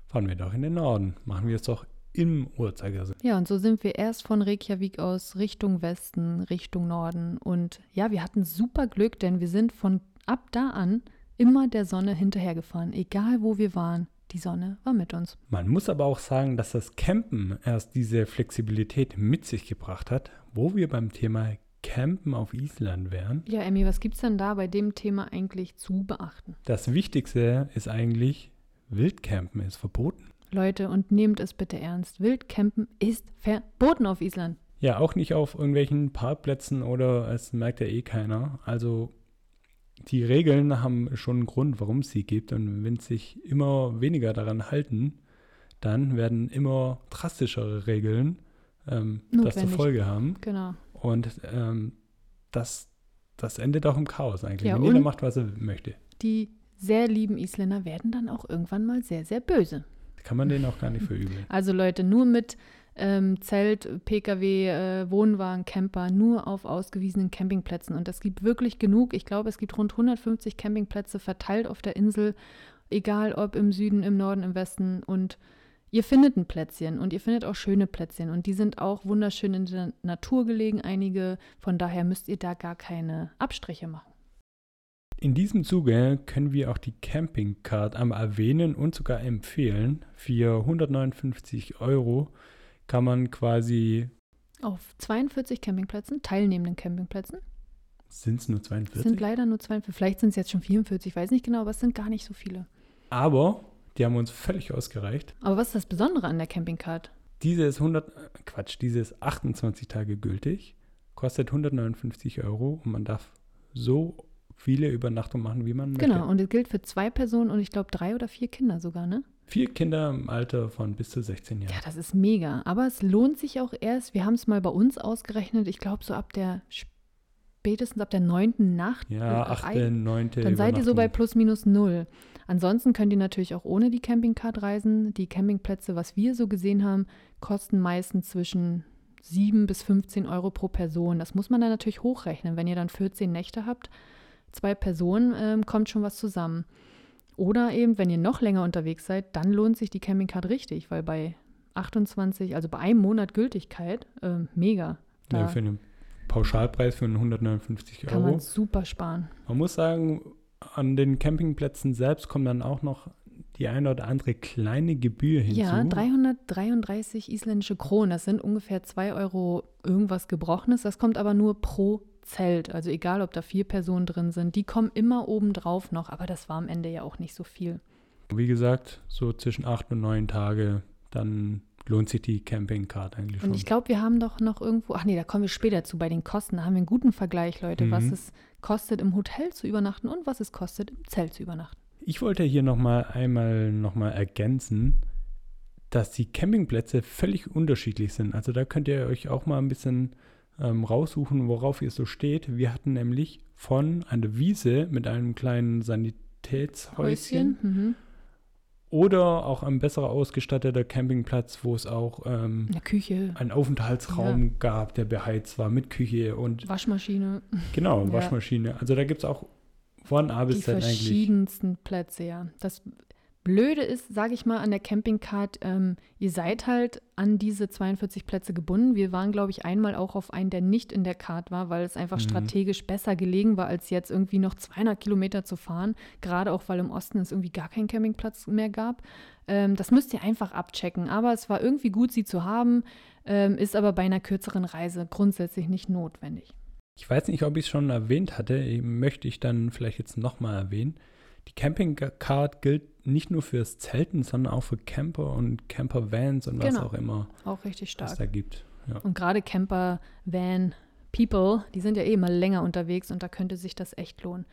fahren wir doch in den Norden. Machen wir es doch im Uhrzeigersinn. Ja, und so sind wir erst von Reykjavik aus Richtung Westen, Richtung Norden. Und ja, wir hatten super Glück, denn wir sind von ab da an immer der Sonne hinterhergefahren. Egal wo wir waren, die Sonne war mit uns. Man muss aber auch sagen, dass das Campen erst diese Flexibilität mit sich gebracht hat, wo wir beim Thema Campen auf Island wären. Ja, Emmy, was gibt's denn da bei dem Thema eigentlich zu beachten? Das Wichtigste ist eigentlich, Wildcampen ist verboten. Leute, und nehmt es bitte ernst. Wildcampen ist verboten auf Island. Ja, auch nicht auf irgendwelchen Parkplätzen oder es merkt ja eh keiner. Also die Regeln haben schon einen Grund, warum es sie gibt. Und wenn sich immer weniger daran halten, dann werden immer drastischere Regeln ähm, das zur. Folge haben. Genau. Und ähm, das, das endet auch im Chaos eigentlich. Ja, wenn jeder macht, was er möchte. Die sehr lieben Isländer werden dann auch irgendwann mal sehr, sehr böse. Kann man denen auch gar nicht verübeln. Also Leute, nur mit ähm, Zelt, Pkw, äh, Wohnwagen, Camper, nur auf ausgewiesenen Campingplätzen. Und es gibt wirklich genug. Ich glaube, es gibt rund 150 Campingplätze verteilt auf der Insel, egal ob im Süden, im Norden, im Westen. Und ihr findet ein Plätzchen und ihr findet auch schöne Plätzchen. Und die sind auch wunderschön in der Natur gelegen, einige. Von daher müsst ihr da gar keine Abstriche machen. In diesem Zuge können wir auch die Campingcard einmal erwähnen und sogar empfehlen. Für 159 Euro kann man quasi. Auf 42 Campingplätzen, teilnehmenden Campingplätzen. Sind es nur 42? Sind leider nur 42. Vielleicht sind es jetzt schon 44, ich weiß nicht genau, aber es sind gar nicht so viele. Aber die haben uns völlig ausgereicht. Aber was ist das Besondere an der Campingcard? Diese ist 100, Quatsch, diese ist 28 Tage gültig, kostet 159 Euro und man darf so viele Übernachtungen machen, wie man möchte. Genau, und es gilt für zwei Personen und ich glaube drei oder vier Kinder sogar, ne? Vier Kinder im Alter von bis zu 16 Jahren. Ja, das ist mega. Aber es lohnt sich auch erst, wir haben es mal bei uns ausgerechnet, ich glaube so ab der spätestens ab der neunten Nacht. Ja, achte, neunte. Dann seid ihr so bei plus minus null. Ansonsten könnt ihr natürlich auch ohne die Campingcard reisen. Die Campingplätze, was wir so gesehen haben, kosten meistens zwischen 7 bis 15 Euro pro Person. Das muss man dann natürlich hochrechnen. Wenn ihr dann 14 Nächte habt, zwei Personen, ähm, kommt schon was zusammen. Oder eben, wenn ihr noch länger unterwegs seid, dann lohnt sich die Campingcard richtig, weil bei 28, also bei einem Monat Gültigkeit, ähm, mega. Da Ja, für einen Pauschalpreis von 159 kann Euro. man super sparen. Man muss sagen, an den Campingplätzen selbst kommt dann auch noch die eine oder andere kleine Gebühr hinzu. Ja, 333 isländische Kronen. Das sind ungefähr 2 Euro irgendwas Gebrochenes. Das kommt aber nur pro Zelt. Also egal, ob da vier Personen drin sind. Die kommen immer obendrauf noch. Aber das war am Ende ja auch nicht so viel. Wie gesagt, so zwischen acht und neun Tage, dann lohnt sich die Campingcard eigentlich schon. Und ich glaube, wir haben doch noch irgendwo, ach nee, da kommen wir später zu bei den Kosten. Da haben wir einen guten Vergleich, Leute, was Mhm. es kostet, im Hotel zu übernachten und was es kostet, im Zelt zu übernachten. Ich wollte hier nochmal einmal noch mal ergänzen, dass die Campingplätze völlig unterschiedlich sind. Also da könnt ihr euch auch mal ein bisschen ähm, raussuchen, worauf ihr so steht. Wir hatten nämlich von einer Wiese mit einem kleinen Sanitätshäuschen Mhm. oder auch ein besser ausgestatteter Campingplatz, wo es auch ähm, Eine Küche, einen Aufenthaltsraum gab, der beheizt war mit Küche und Waschmaschine, genau, Ja. Waschmaschine. Also da gibt es auch von A bis die Z eigentlich. verschiedensten Plätze, ja. Das Blöde ist, sage ich mal, an der Campingcard, ähm, ihr seid halt an diese 42 Plätze gebunden. Wir waren, glaube ich, einmal auch auf einen, der nicht in der Card war, weil es einfach Mhm. strategisch besser gelegen war, als jetzt irgendwie noch 200 Kilometer zu fahren. Gerade auch, weil im Osten es irgendwie gar keinen Campingplatz mehr gab. Ähm, das müsst ihr einfach abchecken. Aber es war irgendwie gut, sie zu haben, ähm, ist aber bei einer kürzeren Reise grundsätzlich nicht notwendig. Ich weiß nicht, ob ich es schon erwähnt hatte, möchte ich dann vielleicht jetzt nochmal erwähnen. Die Campingcard gilt nicht nur fürs Zelten, sondern auch für Camper und Campervans und was Genau. auch immer Auch richtig es stark. da gibt. Ja. Und gerade Camper, Van, People, die sind ja eh immer länger unterwegs und da könnte sich das echt lohnen.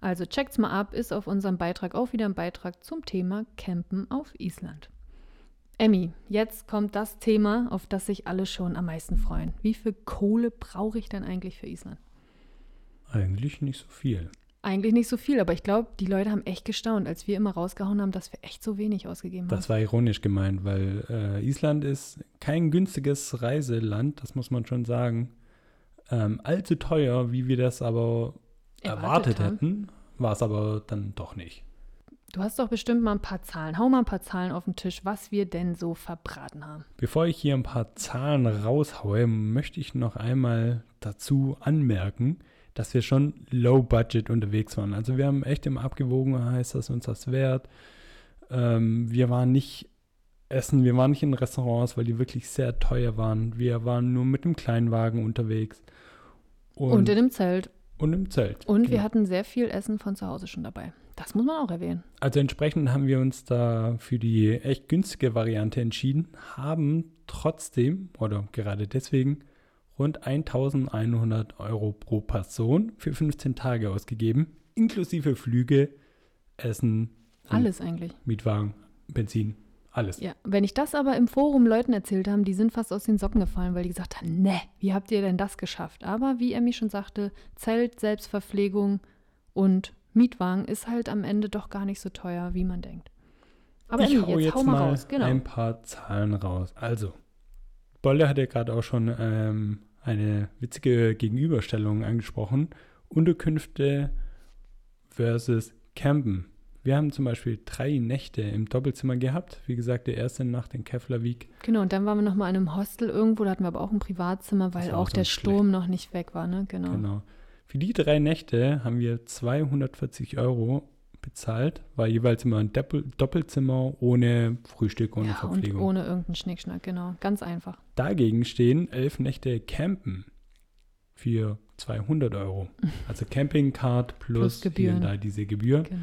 Also checkt's mal ab, ist auf unserem Beitrag auch wieder ein Beitrag zum Thema Campen auf Island. Emmy, jetzt kommt das Thema, auf das sich alle schon am meisten freuen. Wie viel Kohle brauche ich denn eigentlich für Island? Eigentlich nicht so viel. Eigentlich nicht so viel, aber ich glaube, die Leute haben echt gestaunt, als wir immer rausgehauen haben, dass wir echt so wenig ausgegeben haben. Das war ironisch gemeint, weil äh, Island ist kein günstiges Reiseland, das muss man schon sagen. Ähm, allzu teuer, wie wir das aber erwartet, Erwartet hätten, war es aber dann doch nicht. Du hast doch bestimmt mal ein paar Zahlen. Hau mal ein paar Zahlen auf den Tisch, was wir denn so verbraten haben. Bevor ich hier ein paar Zahlen raushaue, möchte ich noch einmal dazu anmerken, dass wir schon low budget unterwegs waren. Also wir haben echt im Abgewogen, heißt das uns das wert. Ähm, wir waren nicht essen, wir waren nicht in Restaurants, weil die wirklich sehr teuer waren. Wir waren nur mit dem Kleinwagen unterwegs. Und, Und, in dem Zelt. und im Zelt. Und wir Genau. hatten sehr viel Essen von zu Hause schon dabei. Das muss man auch erwähnen. Also entsprechend haben wir uns da für die echt günstige Variante entschieden, haben trotzdem oder gerade deswegen rund 1100 Euro pro Person für 15 Tage ausgegeben, inklusive Flüge, Essen, Alles eigentlich. Mietwagen, Benzin, alles. Ja, wenn ich das aber im Forum Leuten erzählt haben, die sind fast aus den Socken gefallen, weil die gesagt haben, ne, wie habt ihr denn das geschafft? Aber wie Emmy schon sagte, Zelt, Selbstverpflegung und Mietwagen ist halt am Ende doch gar nicht so teuer, wie man denkt. Aber ich Emmy, jetzt, jetzt hau mal mal raus. Genau. ein paar Zahlen raus. Also, Bolle hat ja gerade auch schon ähm, eine witzige Gegenüberstellung angesprochen. Unterkünfte versus Campen. Wir haben zum Beispiel drei Nächte im Doppelzimmer gehabt. Wie gesagt, der erste Nacht in Keflavik. Genau, und dann waren wir noch mal in einem Hostel irgendwo, da hatten wir aber auch ein Privatzimmer, weil auch so der schlecht. Sturm noch nicht weg war, ne? Genau. Genau. Für die drei Nächte haben wir 240 Euro bezahlt, war jeweils immer ein Doppel Doppelzimmer ohne Frühstück, ohne ja, Verpflegung. Und ohne irgendeinen Schnickschnack, genau. Ganz einfach. Dagegen stehen elf Nächte Campen für 200 Euro. Also Campingcard plus, Plus Gebühren. da diese Gebühr. Genau.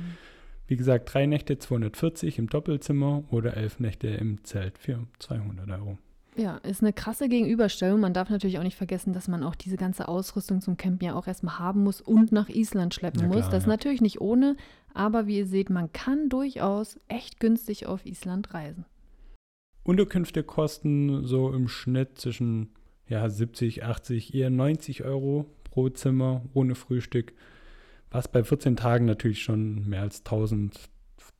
Wie gesagt, drei Nächte 240 im Doppelzimmer oder elf Nächte im Zelt für 200 Euro. Ja, ist eine krasse Gegenüberstellung. Man darf natürlich auch nicht vergessen, dass man auch diese ganze Ausrüstung zum Campen ja auch erstmal haben muss und nach Island schleppen Ja, muss. klar, das ist ja. natürlich nicht ohne, aber wie ihr seht, man kann durchaus echt günstig auf Island reisen. Unterkünfte kosten so im Schnitt zwischen ja, 70, 80, eher 90 Euro pro Zimmer ohne Frühstück, was bei 14 Tagen natürlich schon mehr als 1000,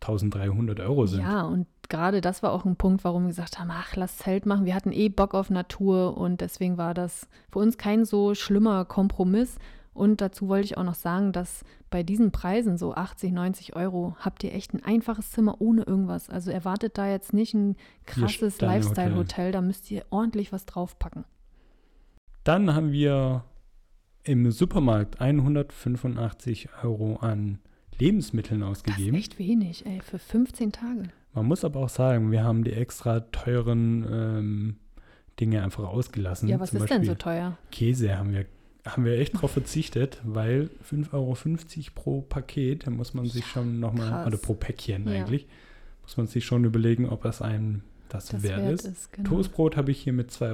1300 Euro sind. Ja, und gerade das war auch ein Punkt, warum wir gesagt haben, ach, lass Zelt machen. Wir hatten eh Bock auf Natur und deswegen war das für uns kein so schlimmer Kompromiss. Und dazu wollte ich auch noch sagen, dass bei diesen Preisen, so 80, 90 Euro, habt ihr echt ein einfaches Zimmer ohne irgendwas. Also erwartet da jetzt nicht ein krasses. Lifestyle-Hotel, da müsst ihr ordentlich was draufpacken. Dann haben wir im Supermarkt 185 Euro an Lebensmitteln Das ist ausgegeben. echt wenig, ey, für 15 Tage. Man muss aber auch sagen, wir haben die extra teuren ähm, Dinge einfach ausgelassen. Ja, was Zum ist denn so Beispiel teuer? Käse haben wir, haben wir echt drauf verzichtet, weil 5,50 Euro pro Paket, da muss man sich schon nochmal, oder pro Päckchen Ja. eigentlich, muss man sich schon überlegen, ob es einem das, Das wert, wert ist. ist, genau. Toastbrot habe ich hier mit 2,20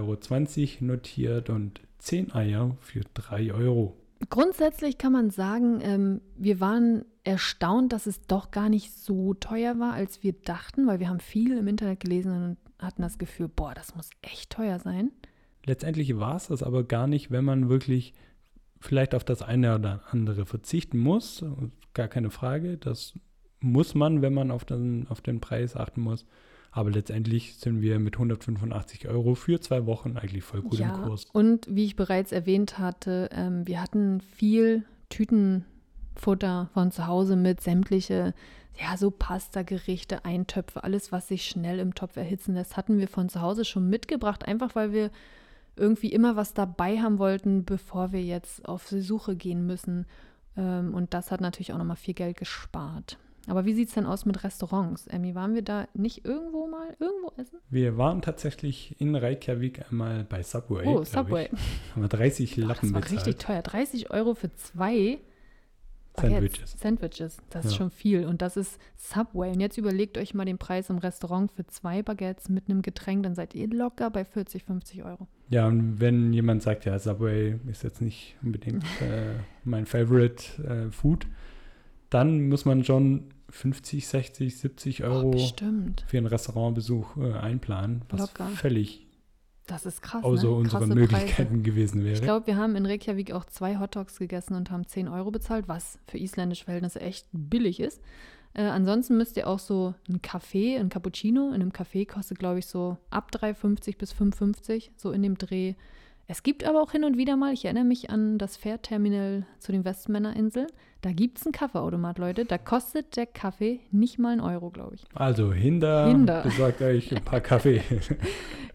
Euro notiert und 10 Eier für 3 Euro. Grundsätzlich kann man sagen, ähm, wir waren erstaunt, dass es doch gar nicht so teuer war, als wir dachten, weil wir haben viel im Internet gelesen und hatten das Gefühl, boah, das muss echt teuer sein. Letztendlich war es das aber gar nicht, wenn man wirklich vielleicht auf das eine oder andere verzichten muss. Gar keine Frage. Das muss man, wenn man auf den, auf den Preis achten muss. Aber letztendlich sind wir mit 185 Euro für zwei Wochen eigentlich voll gut ja, im Kurs. und wie ich bereits erwähnt hatte, ähm, wir hatten viel Tütenfutter von zu Hause mit sämtliche, ja, so Pasta-Gerichte, Eintöpfe, alles, was sich schnell im Topf erhitzen lässt, hatten wir von zu Hause schon mitgebracht, einfach weil wir irgendwie immer was dabei haben wollten, bevor wir jetzt auf die Suche gehen müssen. Ähm, und das hat natürlich auch nochmal viel Geld gespart. Aber wie sieht es denn aus mit Restaurants? Emmy, waren wir da nicht irgendwo mal irgendwo essen? Wir waren tatsächlich in Reykjavik einmal bei Subway. Oh, Subway. Ich. Haben wir 30 Boah, Lappen das war bezahlt. richtig teuer. 30 Euro für zwei Sandwiches. Sandwiches. Das ist Ja. schon viel. Und das ist Subway. Und jetzt überlegt euch mal den Preis im Restaurant für zwei Baguettes mit einem Getränk. Dann seid ihr locker bei 40, 50 Euro. Ja, und wenn jemand sagt, ja, Subway ist jetzt nicht unbedingt äh, mein Favorite äh, Food, dann muss man schon 50, 60, 70 Oh, Euro bestimmt. für einen Restaurantbesuch äh, einplanen, was Locker. völlig Das ist krass. außer ne? unseren Krasse Möglichkeiten gewesen Preise. wäre. Ich glaube, wir haben in Reykjavik auch zwei Hotdogs gegessen und haben 10 Euro bezahlt, was für isländische Verhältnisse echt billig ist. Äh, ansonsten müsst ihr auch so ein Kaffee, ein Cappuccino in einem Café kostet, glaube ich, so ab 3,50 bis 5,50, so in dem Dreh. Es gibt aber auch hin und wieder mal, ich erinnere mich an das Fährterminal zu den Westmännerinseln, da gibt es einen Kaffeeautomat, Leute. Da kostet der Kaffee nicht mal einen Euro, glaube ich. Also Hinder, Hinder. besorgt euch ein paar Kaffee.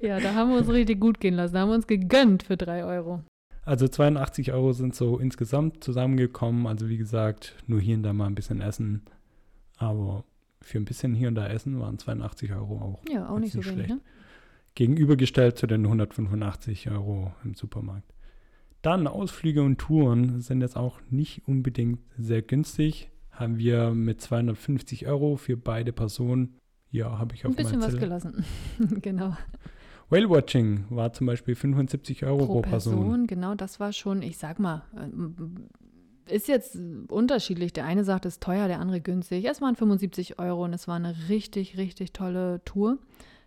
Ja, da haben wir uns richtig gut gehen lassen. Da haben wir uns gegönnt für 3 Euro. Also 82 Euro sind so insgesamt zusammengekommen. Also wie gesagt, nur hier und da mal ein bisschen essen. Aber für ein bisschen hier und da essen waren 82 Euro auch Ja, auch nicht so nicht wenig, ne? Gegenübergestellt zu den 185 Euro im Supermarkt. Dann Ausflüge und Touren sind jetzt auch nicht unbedingt sehr günstig. Haben wir mit 250 Euro für beide Personen. Ja, habe ich auf Ein bisschen was gelassen. genau. Whale Watching war zum Beispiel 75 Euro pro, Pro Person. Person, genau, das war schon, ich sag mal, ähm, ist jetzt unterschiedlich. Der eine sagt, es ist teuer, der andere günstig. Es waren 75 Euro und es war eine richtig, richtig tolle Tour.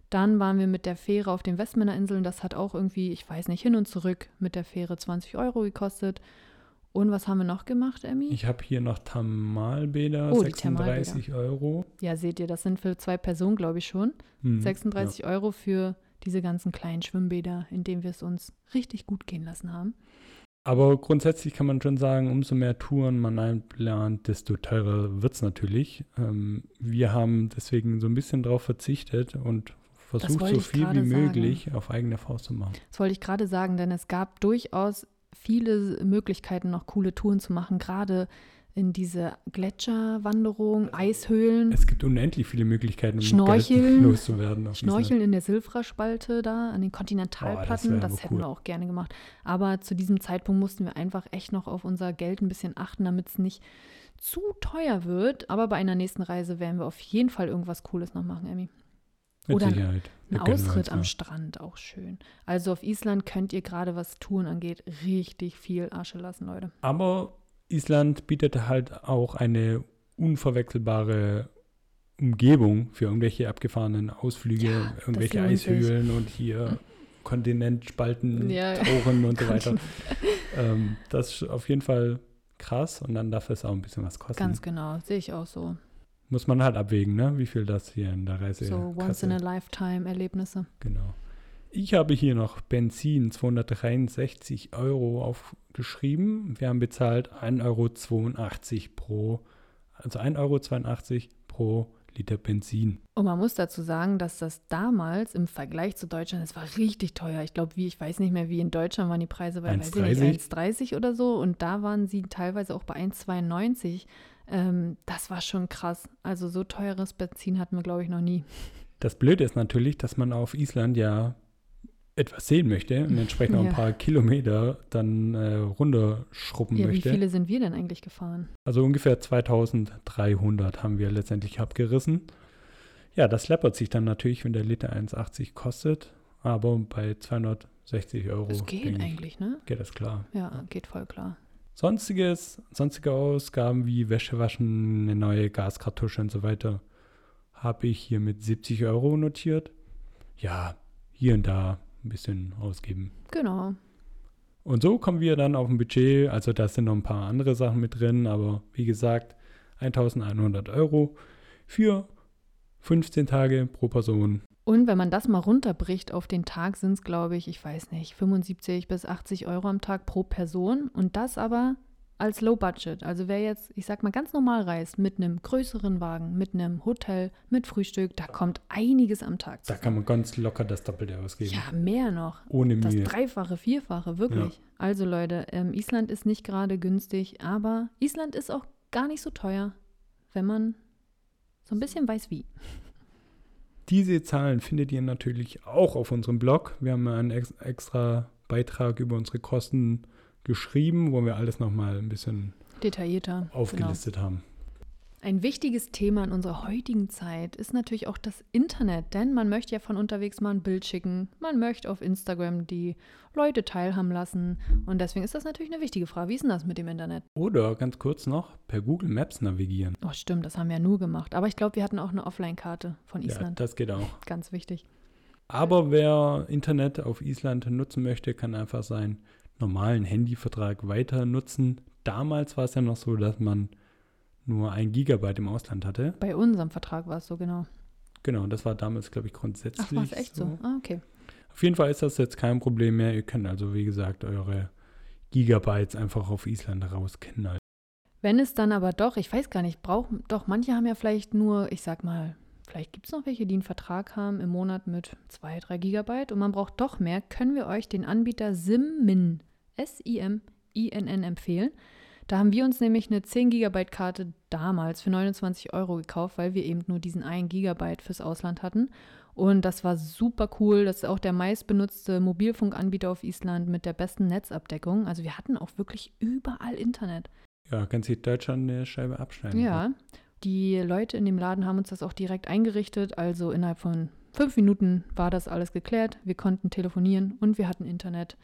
Dann waren wir mit der Fähre auf den Westmännerinseln. Das hat auch irgendwie, ich weiß nicht, hin und zurück mit der Fähre 20 Euro gekostet. Und was haben wir noch gemacht, Emmy? Ich habe hier noch Thermalbäder, Oh, die 36 Euro. ja, seht ihr, das sind für zwei Personen, glaube ich, schon. Hm, 36 Euro für diese ganzen kleinen Schwimmbäder, in denen wir es uns richtig gut gehen lassen haben. Aber grundsätzlich kann man schon sagen, umso mehr Touren man einplant, desto teurer wird es natürlich. Ähm, wir haben deswegen so ein bisschen darauf verzichtet und versucht, so viel wie gerade sagen. möglich auf eigene Faust zu machen. Das wollte ich gerade sagen, denn es gab durchaus viele Möglichkeiten, noch coole Touren zu machen, gerade in diese Gletscherwanderung, Eishöhlen. Es gibt unendlich viele Möglichkeiten, um Schnorcheln. Loszuwerden. Schnorcheln in der Silfra-Spalte da an den Oh, das Kontinentalplatten, wär das, aber hätten cool. wir auch gerne gemacht. Aber zu diesem Zeitpunkt mussten wir einfach echt noch auf unser Geld ein bisschen achten, damit es nicht zu teuer wird. Aber bei einer nächsten Reise werden wir auf jeden Fall irgendwas Cooles noch machen, Emmy. Mit Oder Sicherheit. Ein Ausritt am. Strand, auch schön. Also auf Island könnt ihr gerade, was Touren angeht, richtig viel Asche lassen, Leute. Aber Island bietet halt auch eine unverwechselbare Umgebung für irgendwelche abgefahrenen Ausflüge, Ja, irgendwelche. Eishöhlen und hier Kontinentspalten Ja. tauchen und so weiter. ähm, das ist auf jeden Fall krass und dann darf es auch ein bisschen was kosten. Ganz genau, sehe ich auch so. Muss man halt abwägen, ne? wie viel das hier in der Reise So once in a lifetime Erlebnisse. Genau. Ich habe hier noch Benzin 263 Euro aufgeschrieben. Wir haben bezahlt 1,82 Euro pro, also 1,82 Euro pro Liter Benzin. Und man muss dazu sagen, dass das damals im Vergleich zu Deutschland, es war richtig teuer. Ich glaube, wie, ich weiß nicht mehr, wie in Deutschland waren die Preise bei weiß ich nicht, 1,30? 1,30 oder so. Und da waren sie teilweise auch bei 1,92. Ähm, das war schon krass. Also so teures Benzin hatten wir, glaube ich, noch nie. Das Blöde ist natürlich, dass man auf Island ja etwas sehen möchte und entsprechend auch Ja. ein paar Kilometer dann äh, runterschrubben Ja, wie möchte. viele sind wir denn eigentlich gefahren? Also ungefähr 2300 haben wir letztendlich abgerissen. Ja, das läppert sich dann natürlich, wenn der Liter 1,80 kostet, aber bei 260 Euro Es geht eigentlich, ne? geht das klar. Ja, geht voll klar. Sonstiges, sonstige Ausgaben wie Wäsche waschen, eine neue Gaskartusche und so weiter, habe ich hier mit 70 Euro notiert. Ja, hier und da ein bisschen ausgeben. Genau. Und so kommen wir dann auf ein Budget, also da sind noch ein paar andere Sachen mit drin, aber wie gesagt, 1100 Euro für 15 Tage pro Person. Und wenn man das mal runterbricht auf den Tag, sind es, glaube ich, ich weiß nicht, 75 bis 80 Euro am Tag pro Person. Und das aber als Low Budget. Also wer jetzt, ich sag mal, ganz normal reist, mit einem größeren Wagen, mit einem Hotel, mit Frühstück, da kommt einiges am Tag Da zusammen. kann man ganz locker das Doppelte ausgeben. Ja, mehr noch. Ohne Das Mühe. Dreifache, Vierfache, wirklich. Also Leute, ähm, Island ist nicht gerade günstig, aber Island ist auch gar nicht so teuer, wenn man so ein bisschen weiß wie. Diese Zahlen findet ihr natürlich auch auf unserem Blog. Wir haben einen ex extra Beitrag über unsere Kosten geschrieben, wo wir alles nochmal ein bisschen Detaillierter. Genau. aufgelistet haben. Ein wichtiges Thema in unserer heutigen Zeit ist natürlich auch das Internet, denn man möchte ja von unterwegs mal ein Bild schicken, man möchte auf Instagram die Leute teilhaben lassen und deswegen ist das natürlich eine wichtige Frage. Wie ist denn das mit dem Internet? Oder ganz kurz noch per Google Maps navigieren. Oh, stimmt, das haben wir ja nur gemacht, aber ich glaube, wir hatten auch eine Offline-Karte von Ja, Island. das geht auch. Ganz wichtig. Aber wer Internet auf Island nutzen möchte, kann einfach seinen normalen Handyvertrag weiter nutzen. Damals war es ja noch so, dass man nur ein Gigabyte im Ausland hatte. Bei unserem Vertrag war es so genau. Genau, das war damals, glaube ich, grundsätzlich. Ach, war es echt so? Ah, okay. Auf jeden Fall ist das jetzt kein Problem mehr. Ihr könnt also, wie gesagt, eure Gigabytes einfach auf Island rausknallen. Wenn es dann aber doch, ich weiß gar nicht, brauchen, doch, manche haben ja vielleicht nur, ich sag mal, vielleicht gibt es noch welche, die einen Vertrag haben im Monat mit 2, 3 Gigabyte und man braucht doch mehr, können wir euch den Anbieter SimMin, S-I-M-I-N-N empfehlen. Da haben wir uns nämlich eine 10 Gigabyte Karte damals für 29 Euro gekauft, weil wir eben nur diesen 1 Gigabyte fürs Ausland hatten. Und das war super cool. Das ist auch der meistbenutzte Mobilfunkanbieter auf Island mit der besten Netzabdeckung. Also wir hatten auch wirklich überall Internet. Ja, kann sich Deutschland eine Scheibe abschneiden. Ja, die Leute in dem Laden haben uns das auch direkt eingerichtet. Also innerhalb von fünf Minuten war das alles geklärt. Wir konnten telefonieren und wir hatten Internet,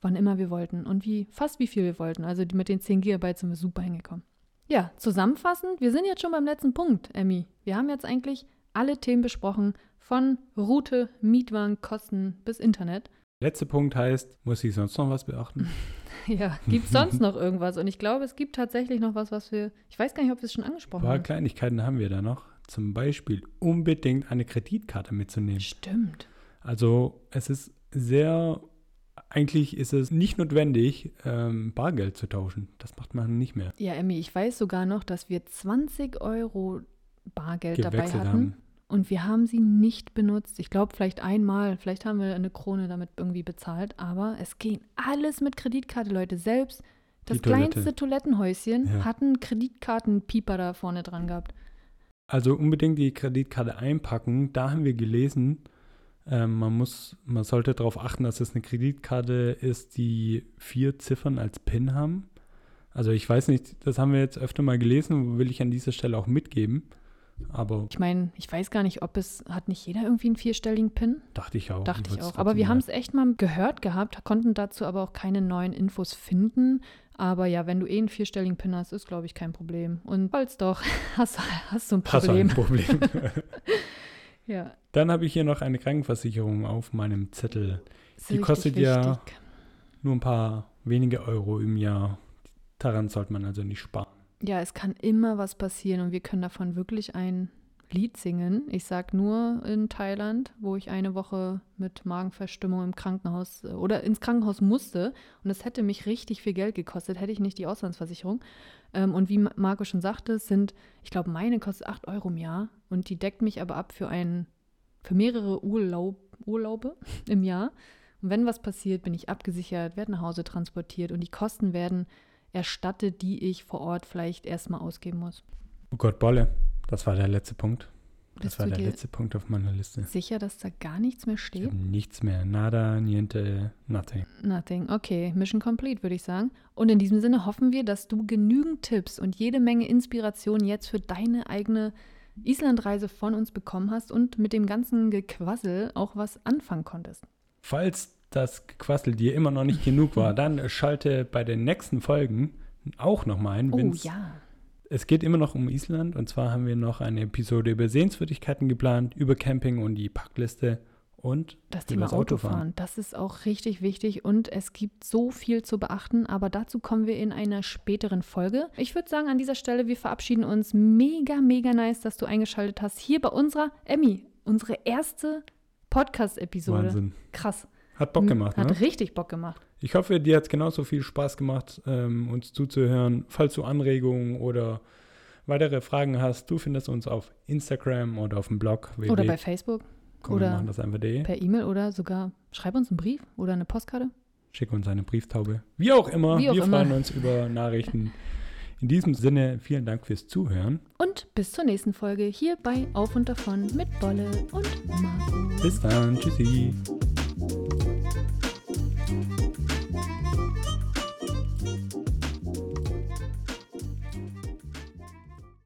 wann immer wir wollten und wie fast wie viel wir wollten. Also die- mit den 10 Gigabyte sind wir super hingekommen. Ja, zusammenfassend, wir sind jetzt schon beim letzten Punkt, Emmy. Wir haben jetzt eigentlich alle Themen besprochen, von Route, Mietwagen, Kosten bis Internet. Letzter Punkt heißt, muss ich sonst noch was beachten? Ja, gibt es sonst noch irgendwas? Und ich glaube, es gibt tatsächlich noch was, was wir, ich weiß gar nicht, ob wir es schon Ein angesprochen paar haben. Kleinigkeiten haben wir da noch. Zum Beispiel unbedingt eine Kreditkarte mitzunehmen. Stimmt. Also es ist sehr, eigentlich ist es nicht notwendig, ähm, Bargeld zu tauschen. Das macht man nicht mehr. Ja, Emmy, ich weiß sogar noch, dass wir 20 Euro Bargeld dabei hatten. haben. und wir haben sie nicht benutzt. Ich glaube, vielleicht einmal, vielleicht haben wir eine Krone damit irgendwie bezahlt, aber es ging alles mit Kreditkarte, Leute. Selbst das Die Toilette. kleinste Toilettenhäuschen Ja. hat einen Kreditkartenpieper da vorne dran gehabt. Also unbedingt die Kreditkarte einpacken. Da haben wir gelesen, ähm, man muss, man sollte darauf achten, dass es eine Kreditkarte ist, die vier Ziffern als PIN haben. Also ich weiß nicht, das haben wir jetzt öfter mal gelesen, will ich an dieser Stelle auch mitgeben. Aber Ich meine, ich weiß gar nicht, ob es, hat nicht jeder irgendwie einen vierstelligen PIN? dachte ich auch. Dachte ich auch. Aber wir haben es echt mal gehört gehabt, konnten dazu aber auch keine neuen Infos finden. Aber ja, wenn du eh einen vierstelligen PIN hast, ist, glaube ich, kein Problem. Und falls doch, hast, hast du ein Hast du Problem. ein Problem. Ja, Dann habe ich hier noch eine Krankenversicherung auf meinem Zettel. ist Die kostet ja- wichtig. Nur ein paar wenige Euro im Jahr. Daran sollte man also nicht sparen. Ja, es kann immer was passieren und wir können davon wirklich ein Lied singen. Ich sag nur in Thailand, wo ich eine Woche mit Magenverstimmung im Krankenhaus äh, oder ins Krankenhaus musste und es hätte mich richtig viel Geld gekostet, hätte ich nicht die Auslandsversicherung. Ähm, und wie Ma- Marco schon sagte, sind, ich glaube, meine kostet 8 Euro im Jahr und die deckt mich aber ab für ein, für mehrere Urlaub, Urlaube im Jahr. Und wenn was passiert, bin ich abgesichert, werde nach Hause transportiert und die Kosten werden erstattet, die ich vor Ort vielleicht erstmal ausgeben muss. Oh Gott, Bolle. Das war der letzte Punkt. Das Bist war der letzte Punkt auf meiner Liste. sicher, dass da gar nichts mehr steht? nichts mehr. Nada, niente, nothing. Nothing. Okay, Mission complete, würde ich sagen. Und in diesem Sinne hoffen wir, dass du genügend Tipps und jede Menge Inspiration jetzt für deine eigene Islandreise von uns bekommen hast und mit dem ganzen Gequassel auch was anfangen konntest. Falls das Gequassel dir immer noch nicht genug war, dann schalte bei den nächsten Folgen auch nochmal ein. Oh ja. Es geht immer noch um Island und zwar haben wir noch eine Episode über Sehenswürdigkeiten geplant, über Camping und die Packliste und Das Thema das Autofahren, Autofahren. das ist auch richtig wichtig und es gibt so viel zu beachten, aber dazu kommen wir in einer späteren Folge. Ich würde sagen, an dieser Stelle, wir verabschieden uns. Mega, mega nice, dass du eingeschaltet hast. Hier bei unserer Emmy, unsere erste Podcast-Episode. Wahnsinn. Krass. Hat Bock gemacht, Hat ne? richtig Bock gemacht. Ich hoffe, dir hat es genauso viel Spaß gemacht, ähm, uns zuzuhören. Falls du Anregungen oder weitere Fragen hast, du findest uns auf Instagram oder auf dem Blog. Oder bei Facebook, oder machen das einfach.de. per E-Mail oder sogar schreib uns einen Brief oder eine Postkarte. Schick uns eine Brieftaube. Wie auch immer, Wie auch wir immer. freuen uns über Nachrichten. In diesem Sinne, vielen Dank fürs Zuhören. Und bis zur nächsten Folge hier bei Auf und Davon mit Bolle und Marco. Bis dann. Tschüssi.